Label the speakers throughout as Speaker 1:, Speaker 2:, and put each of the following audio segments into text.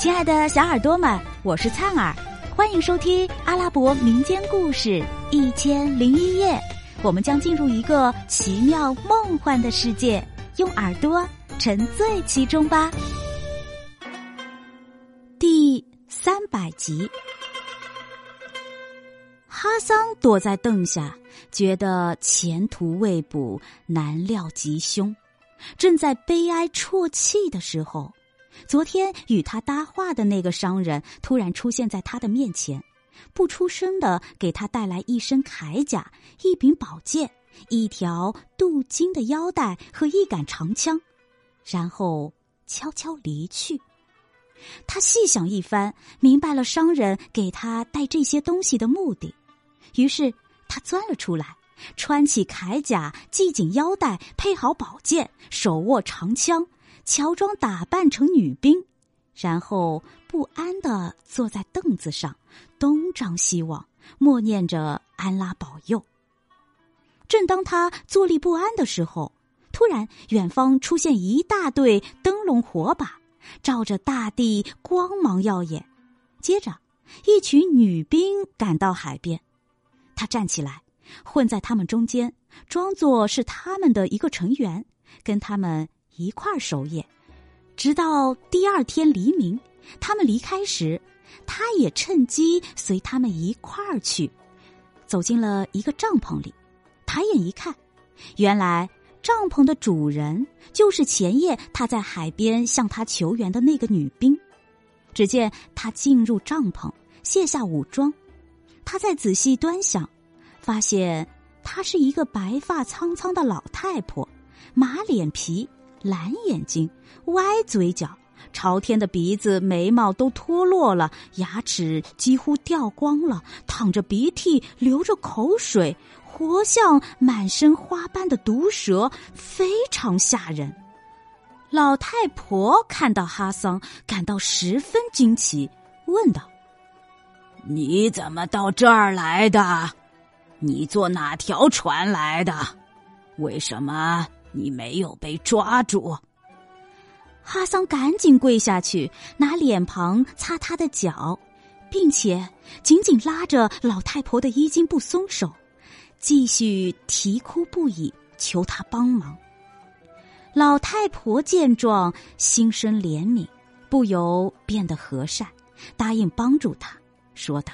Speaker 1: 亲爱的小耳朵们，我是灿儿，欢迎收听阿拉伯民间故事《一千零一夜》。我们将进入一个奇妙梦幻的世界，用耳朵沉醉其中吧。第三百集，哈桑躲在凳下，觉得前途未卜，难料吉凶，正在悲哀啜泣的时候。昨天与他搭话的那个商人突然出现在他的面前，不出声的给他带来一身铠甲、一柄宝剑、一条镀金的腰带和一杆长枪，然后悄悄离去。他细想一番，明白了商人给他带这些东西的目的，于是他钻了出来，穿起铠甲，系紧腰带，配好宝剑，手握长枪。乔装打扮成女兵，然后不安的坐在凳子上，东张西望，默念着“安拉保佑”。正当他坐立不安的时候，突然远方出现一大队灯笼火把，照着大地，光芒耀眼。接着，一群女兵赶到海边，他站起来，混在他们中间，装作是他们的一个成员，跟他们。一块儿守夜，直到第二天黎明。他们离开时，他也趁机随他们一块儿去，走进了一个帐篷里。抬眼一看，原来帐篷的主人就是前夜他在海边向他求援的那个女兵。只见他进入帐篷，卸下武装，他再仔细端详，发现她是一个白发苍苍的老太婆，马脸皮。蓝眼睛，歪嘴角，朝天的鼻子、眉毛都脱落了，牙齿几乎掉光了，淌着鼻涕，流着口水，活像满身花斑的毒蛇，非常吓人。老太婆看到哈桑，感到十分惊奇，问道：“
Speaker 2: 你怎么到这儿来的？你坐哪条船来的？为什么？”你没有被抓住，
Speaker 1: 哈桑赶紧跪下去，拿脸庞擦他的脚，并且紧紧拉着老太婆的衣襟不松手，继续啼哭不已，求他帮忙。老太婆见状，心生怜悯，不由变得和善，答应帮助他，说道：“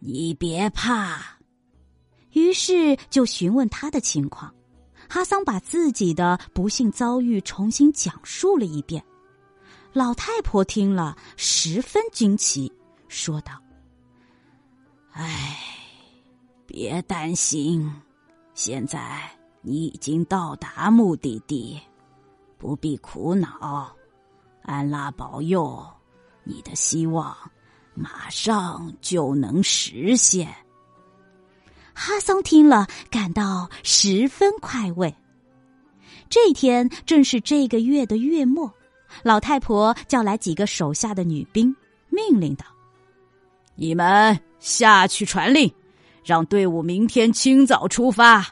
Speaker 2: 你别怕。”
Speaker 1: 于是就询问他的情况。哈桑把自己的不幸遭遇重新讲述了一遍，老太婆听了十分惊奇，说道：“
Speaker 2: 哎，别担心，现在你已经到达目的地，不必苦恼，安拉保佑，你的希望马上就能实现。”
Speaker 1: 哈桑听了，感到十分快慰。这天正是这个月的月末，老太婆叫来几个手下的女兵，命令道：“
Speaker 2: 你们下去传令，让队伍明天清早出发，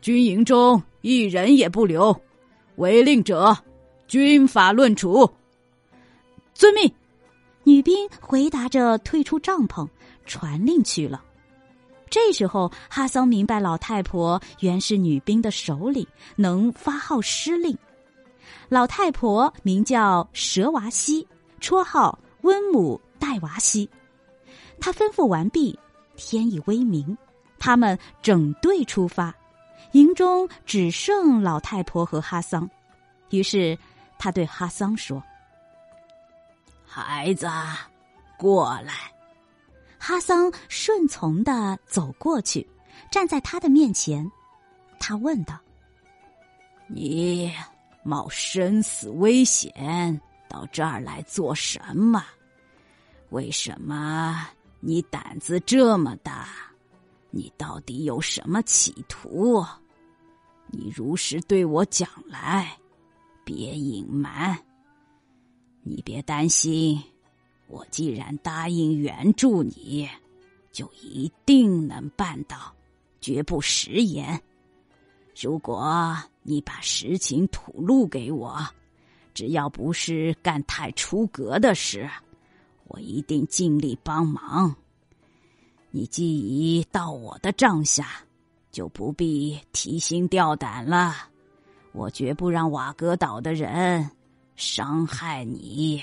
Speaker 2: 军营中一人也不留，违令者军法论处。”
Speaker 1: 遵命。女兵回答着，退出帐篷，传令去了。这时候，哈桑明白老太婆原是女兵的首领，能发号施令。老太婆名叫蛇娃西，绰号温姆戴娃西。他吩咐完毕，天已微明，他们整队出发。营中只剩老太婆和哈桑，于是他对哈桑说：“
Speaker 2: 孩子，过来。”
Speaker 1: 哈桑顺从的走过去，站在他的面前。他问道：“
Speaker 2: 你冒生死危险到这儿来做什么？为什么你胆子这么大？你到底有什么企图？你如实对我讲来，别隐瞒。你别担心。”我既然答应援助你，就一定能办到，绝不食言。如果你把实情吐露给我，
Speaker 1: 只要不是干太出格的事，我一定尽力帮忙。你既已到我的帐下，就不必提心吊胆了。我绝不让瓦格岛的人伤害你。